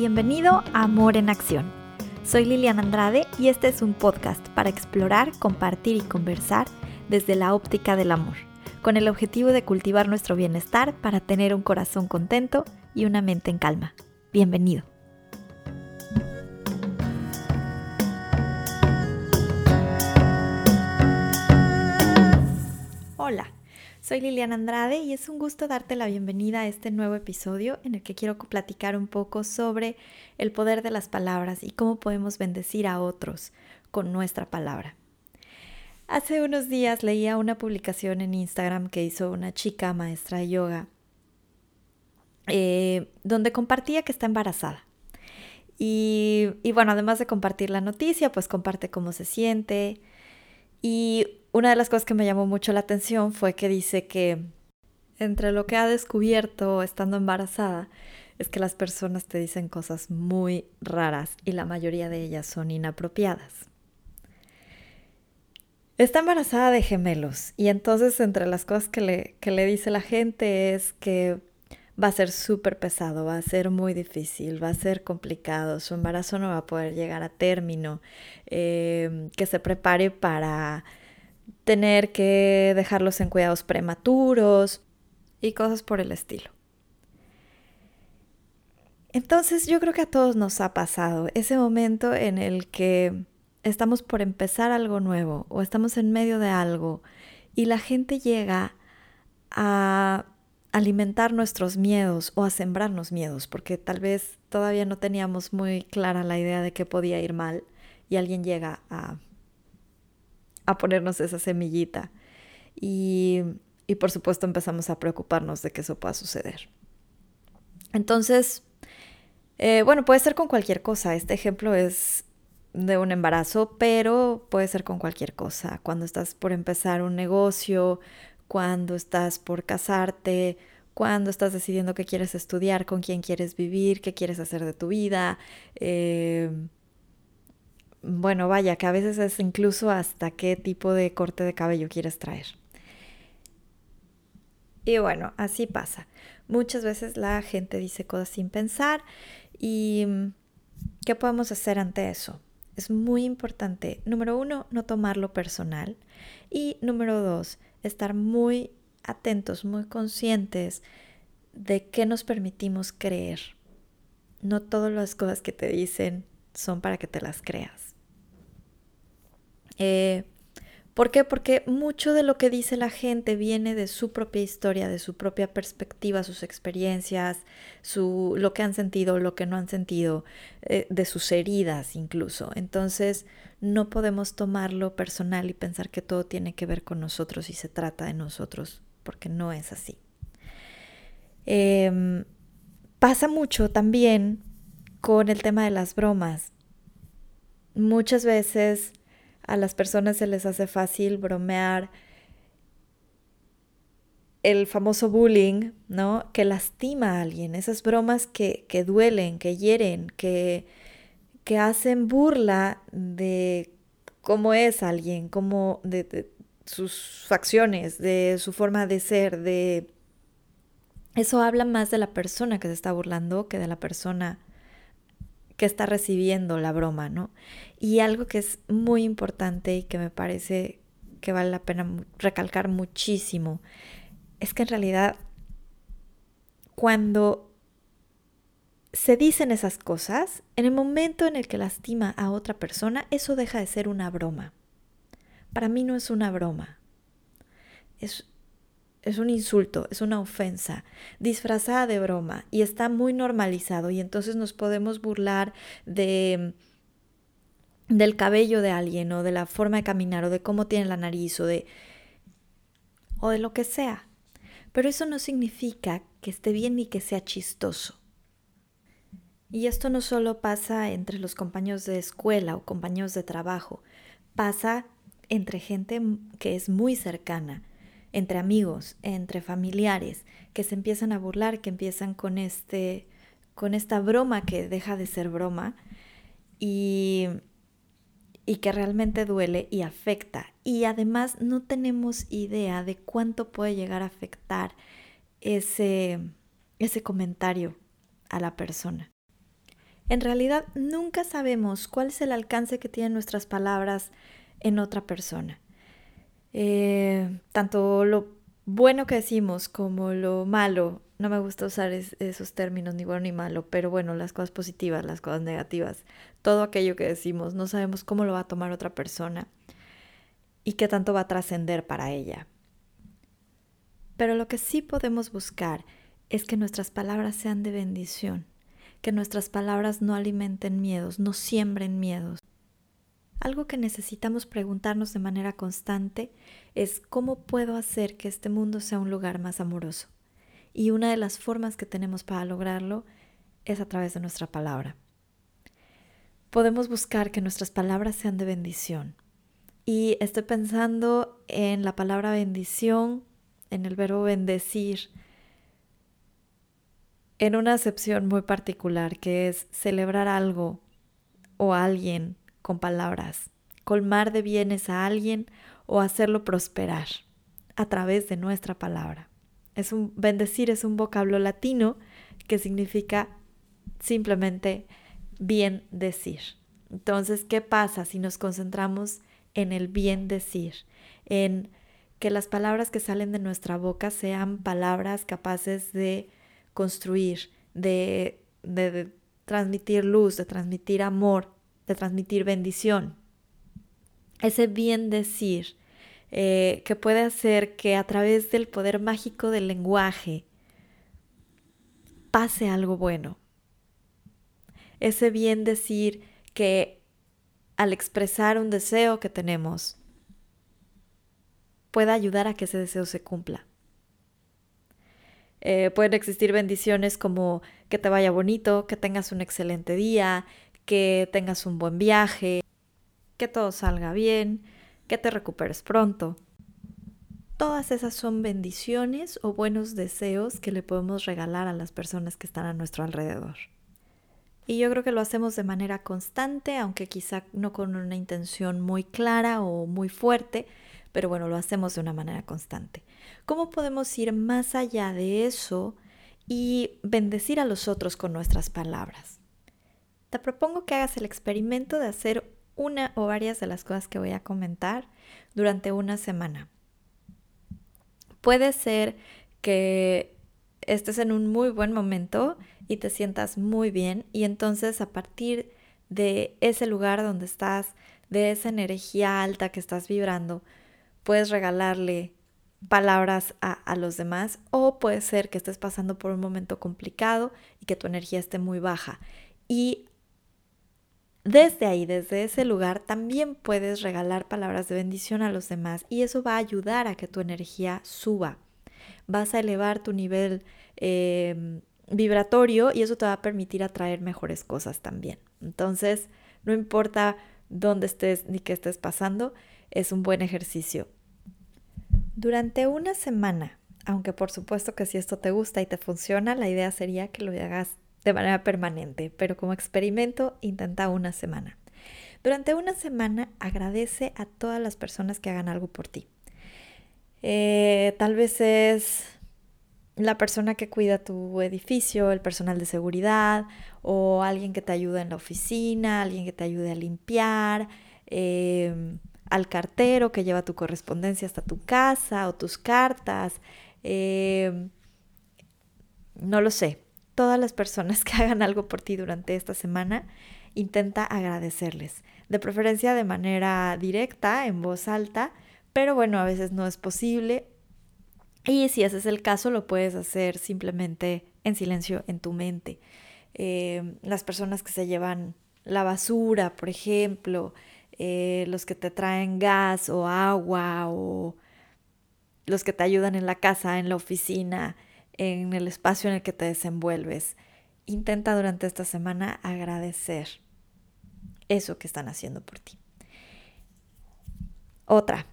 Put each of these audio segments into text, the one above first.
Bienvenido a Amor en Acción. Soy Liliana Andrade y este es un podcast para explorar, compartir y conversar desde la óptica del amor, con el objetivo de cultivar nuestro bienestar para tener un corazón contento y una mente en calma. Bienvenido. Hola. Soy Liliana Andrade y es un gusto darte la bienvenida a este nuevo episodio en el que quiero platicar un poco sobre el poder de las palabras y cómo podemos bendecir a otros con nuestra palabra. Hace unos días leía una publicación en Instagram que hizo una chica maestra de yoga eh, donde compartía que está embarazada. Y, y bueno, además de compartir la noticia, pues comparte cómo se siente. Y una de las cosas que me llamó mucho la atención fue que dice que entre lo que ha descubierto estando embarazada es que las personas te dicen cosas muy raras y la mayoría de ellas son inapropiadas. Está embarazada de gemelos y entonces entre las cosas que le, que le dice la gente es que va a ser súper pesado, va a ser muy difícil, va a ser complicado, su embarazo no va a poder llegar a término, eh, que se prepare para tener que dejarlos en cuidados prematuros y cosas por el estilo. Entonces yo creo que a todos nos ha pasado ese momento en el que estamos por empezar algo nuevo o estamos en medio de algo y la gente llega a alimentar nuestros miedos o a sembrarnos miedos, porque tal vez todavía no teníamos muy clara la idea de que podía ir mal y alguien llega a a ponernos esa semillita. Y, por supuesto empezamos a preocuparnos de que eso pueda suceder. Entonces, eh, bueno, puede ser con cualquier cosa. Este ejemplo es de un embarazo, pero puede ser con cualquier cosa. Cuando estás por empezar un negocio, cuando estás por casarte, cuando estás decidiendo qué quieres estudiar, con quién quieres vivir, qué quieres hacer de tu vida. Eh, bueno, vaya, que a veces es incluso hasta qué tipo de corte de cabello quieres traer. Y bueno, así pasa. Muchas veces la gente dice cosas sin pensar y mm, ¿qué podemos hacer ante eso? Es muy importante, número uno, no tomarlo personal y número dos, estar muy atentos, muy conscientes de qué nos permitimos creer. No todas las cosas que te dicen son para que te las creas. Eh, ¿Por qué? Porque mucho de lo que dice la gente viene de su propia historia, de su propia perspectiva, sus experiencias, su, lo que han sentido, lo que no han sentido, eh, de sus heridas incluso. Entonces no podemos tomarlo personal y pensar que todo tiene que ver con nosotros y se trata de nosotros, porque no es así. Em, pasa mucho también con el tema de las bromas. Muchas veces a las personas se les hace fácil bromear el famoso bullying, ¿no? Que lastima a alguien, esas bromas que, que duelen, que hieren, que, que hacen burla de cómo es alguien, cómo de, de sus facciones, de su forma de ser, de... Eso habla más de la persona que se está burlando que de la persona que está recibiendo la broma, ¿no? Y algo que es muy importante y que me parece que vale la pena recalcar muchísimo es que en realidad cuando se dicen esas cosas, en el momento en el que lastima a otra persona, eso deja de ser una broma. Para mí no es una broma. Es es un insulto, es una ofensa, disfrazada de broma y está muy normalizado y entonces nos podemos burlar de del cabello de alguien o de la forma de caminar o de cómo tiene la nariz o de o de lo que sea. Pero eso no significa que esté bien ni que sea chistoso. Y esto no solo pasa entre los compañeros de escuela o compañeros de trabajo, pasa entre gente que es muy cercana, entre amigos, entre familiares, que se empiezan a burlar, que empiezan con este con esta broma que deja de ser broma y, y que realmente duele y afecta. Y además no tenemos idea de cuánto puede llegar a afectar ese, ese comentario a la persona. En realidad nunca sabemos cuál es el alcance que tienen nuestras palabras en otra persona. Eh, tanto lo bueno que decimos como lo malo, no me gusta usar esos términos ni bueno ni malo, pero bueno, las cosas positivas, las cosas negativas, todo aquello que decimos, no sabemos cómo lo va a tomar otra persona y qué tanto va a trascender para ella. Pero lo que sí podemos buscar es que nuestras palabras sean de bendición, que nuestras palabras no alimenten miedos, no siembren miedos. Algo que necesitamos preguntarnos de manera constante es cómo puedo hacer que este mundo sea un lugar más amoroso. Y una de las formas que tenemos para lograrlo es a través de nuestra palabra. Podemos buscar que nuestras palabras sean de bendición. Y estoy pensando en la palabra bendición, en el verbo bendecir, en una acepción muy particular que es celebrar algo o alguien con palabras, colmar de bienes a alguien o hacerlo prosperar a través de nuestra palabra. Es un bendecir es un vocablo latino que significa simplemente bien decir. Entonces, ¿qué pasa si nos concentramos en el bien decir, en que las palabras que salen de nuestra boca sean palabras capaces de construir, de, de, transmitir luz, de transmitir amor, de transmitir bendición. Ese bien decir eh, que puede hacer que a través del poder mágico del lenguaje pase algo bueno. Ese bien decir que al expresar un deseo que tenemos pueda ayudar a que ese deseo se cumpla. Eh, pueden existir bendiciones como que te vaya bonito, que tengas un excelente día, que tengas un buen viaje, que todo salga bien, que te recuperes pronto. Todas esas son bendiciones o buenos deseos que le podemos regalar a las personas que están a nuestro alrededor. Y yo creo que lo hacemos de manera constante, aunque quizá no con una intención muy clara o muy fuerte, pero bueno, lo hacemos de una manera constante. ¿Cómo podemos ir más allá de eso y bendecir a los otros con nuestras palabras? Te propongo que hagas el experimento de hacer una o varias de las cosas que voy a comentar durante una semana. Puede ser que estés en un muy buen momento y te sientas muy bien y entonces a partir de ese lugar donde estás, de esa energía alta que estás vibrando, puedes regalarle palabras a, los demás o puede ser que estés pasando por un momento complicado y que tu energía esté muy baja. Y desde ahí, desde ese lugar, también puedes regalar palabras de bendición a los demás y eso va a ayudar a que tu energía suba. Vas a elevar tu nivel em, vibratorio y eso te va a permitir atraer mejores cosas también. Entonces, no importa dónde estés ni qué estés pasando, es un buen ejercicio. Durante una semana, aunque por supuesto que si esto te gusta y te funciona, la idea sería que lo hagas de manera permanente, pero como experimento intenta una semana. Durante una semana agradece a todas las personas que hagan algo por ti. Eh, tal vez es la persona que cuida tu edificio, el personal de seguridad o alguien que te ayuda en la oficina, alguien que te ayude a limpiar, eh, al cartero que lleva tu correspondencia hasta tu casa o tus cartas. Eh, no lo sé. Todas las personas que hagan algo por ti durante esta semana, intenta agradecerles. De preferencia de manera directa, en voz alta, pero bueno, a veces no es posible. Y si ese es el caso, lo puedes hacer simplemente en silencio en tu mente. Eh, las personas que se llevan la basura, por ejemplo, eh, los que te traen gas o agua o los que te ayudan en la casa, en la oficina, en el espacio en el que te desenvuelves. Intenta durante esta semana agradecer eso que están haciendo por ti. Otra,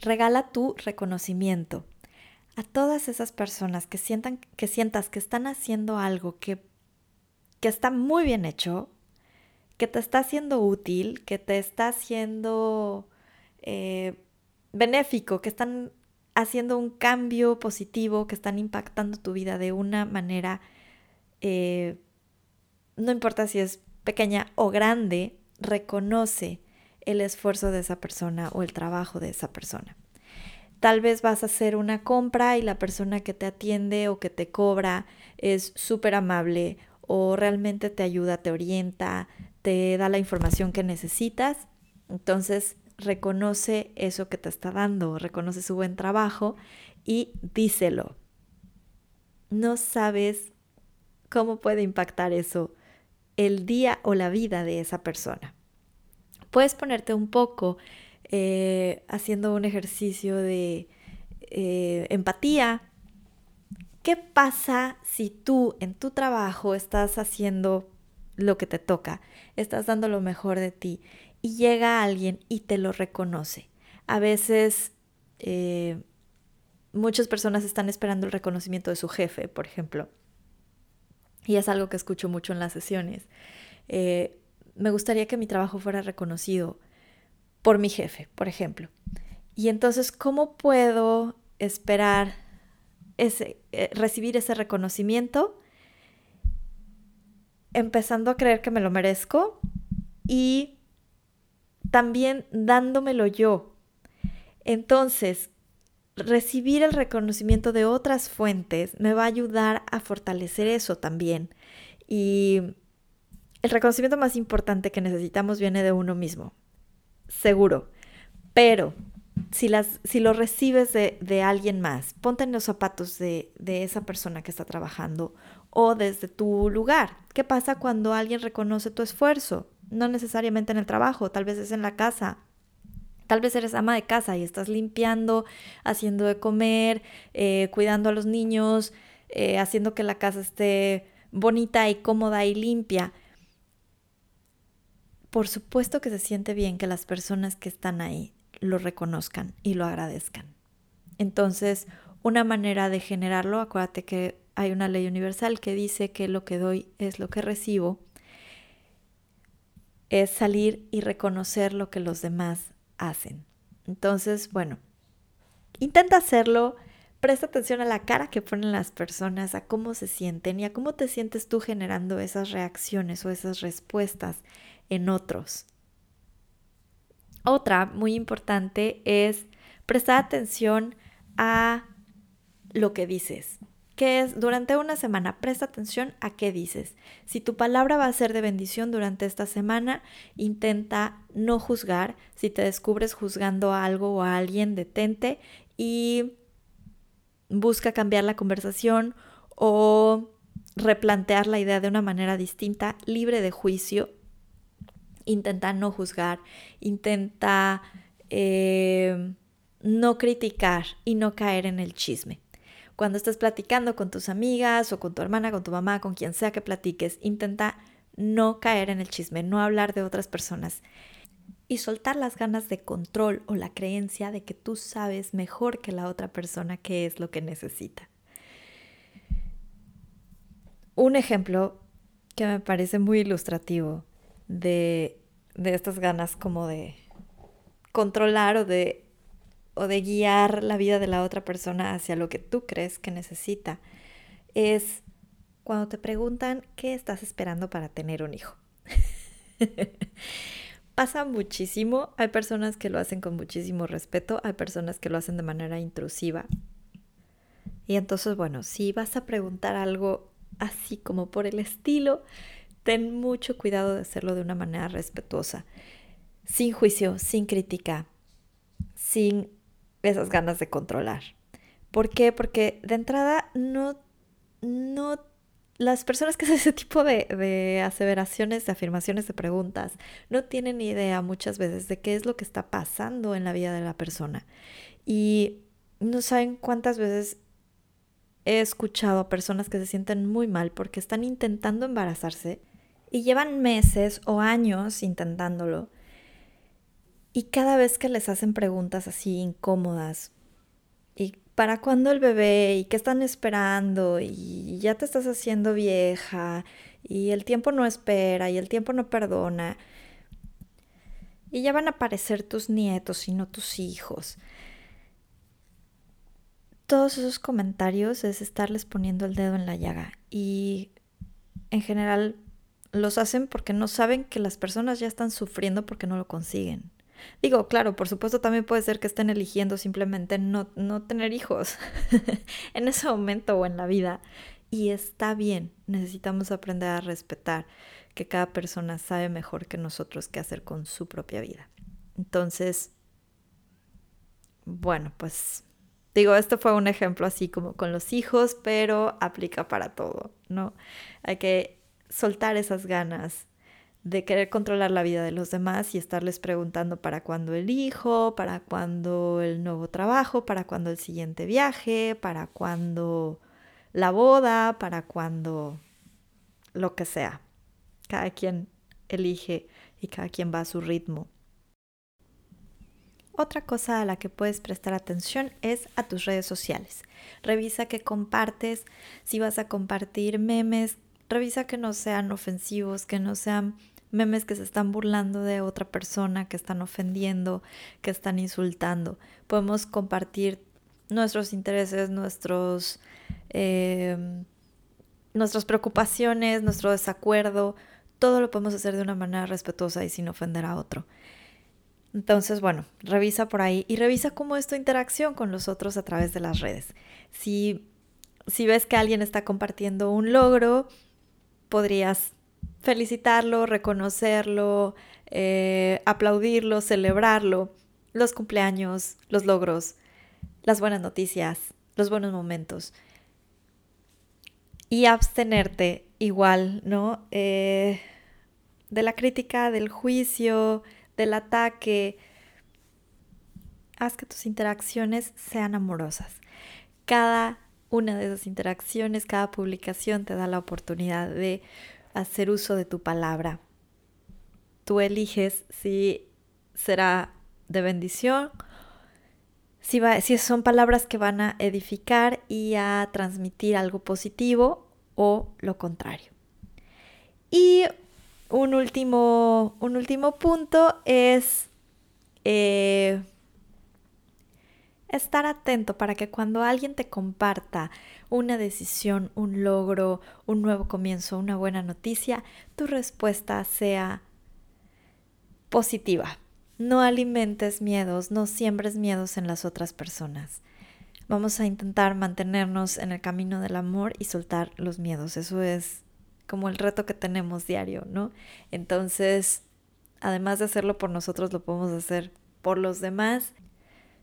regala tu reconocimiento a todas esas personas que sientan que sientas que están haciendo algo que, que está muy bien hecho que te está siendo útil, que te está siendo eh, benéfico, que están haciendo un cambio positivo, que están impactando tu vida de una manera eh, no importa si es pequeña o grande, reconoce el esfuerzo de esa persona o el trabajo de esa persona. Tal vez vas a hacer una compra y la persona que te atiende o que te cobra es súper amable o realmente te ayuda, te orienta, te da la información que necesitas. Entonces, reconoce eso que te está dando, reconoce su buen trabajo y díselo. No sabes cómo puede impactar eso el día o la vida de esa persona. Puedes ponerte un poco eh, haciendo un ejercicio de eh, empatía. ¿Qué pasa si tú en tu trabajo estás haciendo lo que te toca, estás dando lo mejor de ti y llega alguien y te lo reconoce? A veces eh, muchas personas están esperando el reconocimiento de su jefe, por ejemplo. Y es algo que escucho mucho en las sesiones. me gustaría que mi trabajo fuera reconocido por mi jefe, por ejemplo. Y entonces, ¿cómo puedo esperar ese, eh, recibir ese reconocimiento? Empezando a creer que me lo merezco y también dándomelo yo. Entonces, recibir el reconocimiento de otras fuentes me va a ayudar a fortalecer eso también. Y el reconocimiento más importante que necesitamos viene de uno mismo seguro. Pero si, las, si lo recibes de, alguien más, ponte en los zapatos de, de esa persona que está trabajando o desde tu lugar. ¿Qué pasa cuando alguien reconoce tu esfuerzo? No necesariamente en el trabajo, tal vez es en la casa. Tal vez eres ama de casa y estás limpiando, haciendo de comer, eh, cuidando a los niños, eh, haciendo que la casa esté bonita y cómoda y limpia por supuesto que se siente bien que las personas que están ahí lo reconozcan y lo agradezcan. Entonces, una manera de generarlo, acuérdate que hay una ley universal que dice que lo que doy es lo que recibo, es salir y reconocer lo que los demás hacen. Entonces, bueno, intenta hacerlo, presta atención a la cara que ponen las personas, a cómo se sienten y a cómo te sientes tú generando esas reacciones o esas respuestas en otros. Otra muy importante es prestar atención a lo que dices. Que es durante una semana, presta atención a qué dices. Si tu palabra va a ser de bendición durante esta semana, intenta no juzgar. Si te descubres juzgando a algo o a alguien, detente y busca cambiar la conversación o replantear la idea de una manera distinta, libre de juicio intenta no juzgar, intenta eh, no criticar y no caer en el chisme. Cuando estés platicando con tus amigas o con tu hermana, con tu mamá, con quien sea que platiques, intenta no caer en el chisme, no hablar de otras personas y soltar las ganas de control o la creencia de que tú sabes mejor que la otra persona qué es lo que necesita. Un ejemplo que me parece muy ilustrativo de, estas ganas como de controlar o de, o de guiar la vida de la otra persona hacia lo que tú crees que necesita, es cuando te preguntan qué estás esperando para tener un hijo. Pasa muchísimo, hay personas que lo hacen con muchísimo respeto, hay personas que lo hacen de manera intrusiva. Y entonces, bueno, si vas a preguntar algo así como por el estilo, ten mucho cuidado de hacerlo de una manera respetuosa, sin juicio, sin crítica, sin esas ganas de controlar. ¿Por qué? Porque de entrada no, no, las personas que hacen ese tipo de, de aseveraciones, de afirmaciones, de preguntas, no tienen idea muchas veces de qué es lo que está pasando en la vida de la persona. Y no saben cuántas veces he escuchado a personas que se sienten muy mal porque están intentando embarazarse y llevan meses o años intentándolo. Y cada vez que les hacen preguntas así incómodas, ¿y para cuándo el bebé? ¿Y qué están esperando? Y ya te estás haciendo vieja, y el tiempo no espera, y el tiempo no perdona. Y ya van a aparecer tus nietos y no tus hijos. Todos esos comentarios es estarles poniendo el dedo en la llaga. Y en general los hacen porque no saben que las personas ya están sufriendo porque no lo consiguen. Digo, claro, por supuesto también puede ser que estén eligiendo simplemente no, no tener hijos en ese momento o en la vida. Y está bien, necesitamos aprender a respetar que cada persona sabe mejor que nosotros qué hacer con su propia vida. Entonces, bueno, pues digo, esto fue un ejemplo así como con los hijos, pero aplica para todo, ¿no? Hay que soltar esas ganas de querer controlar la vida de los demás y estarles preguntando para cuándo el hijo, para cuándo el nuevo trabajo, para cuándo el siguiente viaje, para cuándo la boda, para cuándo lo que sea. Cada quien elige y cada quien va a su ritmo. Otra cosa a la que puedes prestar atención es a tus redes sociales. Revisa que compartes, si vas a compartir memes, revisa que no sean ofensivos, que no sean memes que se están burlando de otra persona, que están ofendiendo, que están insultando. Podemos compartir nuestros intereses, nuestros, em, nuestras preocupaciones, nuestro desacuerdo. Todo lo podemos hacer de una manera respetuosa y sin ofender a otro. Entonces, bueno, revisa por ahí y revisa cómo es tu interacción con los otros a través de las redes. Si, si ves que alguien está compartiendo un logro, podrías felicitarlo, reconocerlo, eh, aplaudirlo, celebrarlo, los cumpleaños, los logros, las buenas noticias, los buenos momentos. Y abstenerte igual, ¿no? Eh, de la crítica, del juicio, del ataque. Haz que tus interacciones sean amorosas. Cada una de esas interacciones, cada publicación te da la oportunidad de hacer uso de tu palabra. Tú eliges si será de bendición, si, son palabras que van a edificar y a transmitir algo positivo o lo contrario. Y un último, un último punto es eh, estar atento para que cuando alguien te comparta una decisión, un logro, un nuevo comienzo, una buena noticia, tu respuesta sea positiva. No alimentes miedos, no siembres miedos en las otras personas. Vamos a intentar mantenernos en el camino del amor y soltar los miedos. Eso es como el reto que tenemos diario, ¿no? Entonces, además de hacerlo por nosotros, lo podemos hacer por los demás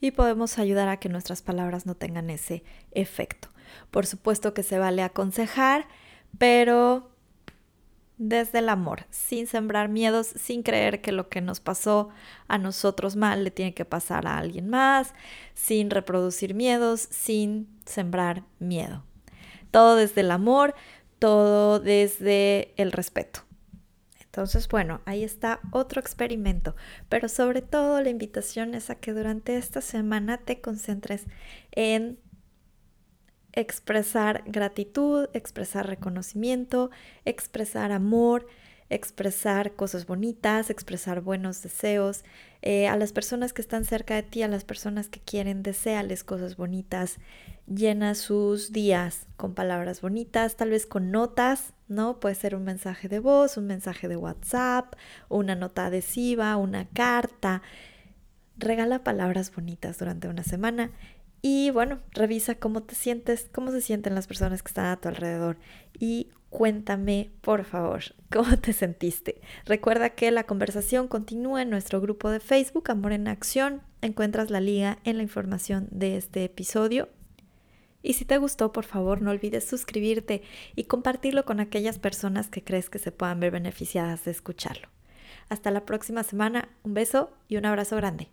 y podemos ayudar a que nuestras palabras no tengan ese efecto. Por supuesto que se vale aconsejar, pero desde el amor, sin sembrar miedos, sin creer que lo que nos pasó a nosotros mal le tiene que pasar a alguien más, sin reproducir miedos, sin sembrar miedo. Todo desde el amor, todo desde el respeto. Entonces, bueno, ahí está otro experimento, pero sobre todo la invitación es a que durante esta semana te concentres en expresar gratitud, expresar reconocimiento, expresar amor, expresar cosas bonitas, expresar buenos deseos. Eh, a las personas que están cerca de ti, a las personas que quieren, deseales cosas bonitas. Llena sus días con palabras bonitas, tal vez con notas, ¿no? Puede ser un mensaje de voz, un mensaje de WhatsApp, una nota adhesiva, una carta. Regala palabras bonitas durante una semana y bueno, revisa cómo te sientes, cómo se sienten las personas que están a tu alrededor y cuéntame, por favor, cómo te sentiste. Recuerda que la conversación continúa en nuestro grupo de Facebook Amor en Acción. Encuentras la liga en la información de este episodio. Y si te gustó, por favor, no olvides suscribirte y compartirlo con aquellas personas que crees que se puedan ver beneficiadas de escucharlo. Hasta la próxima semana, un beso y un abrazo grande.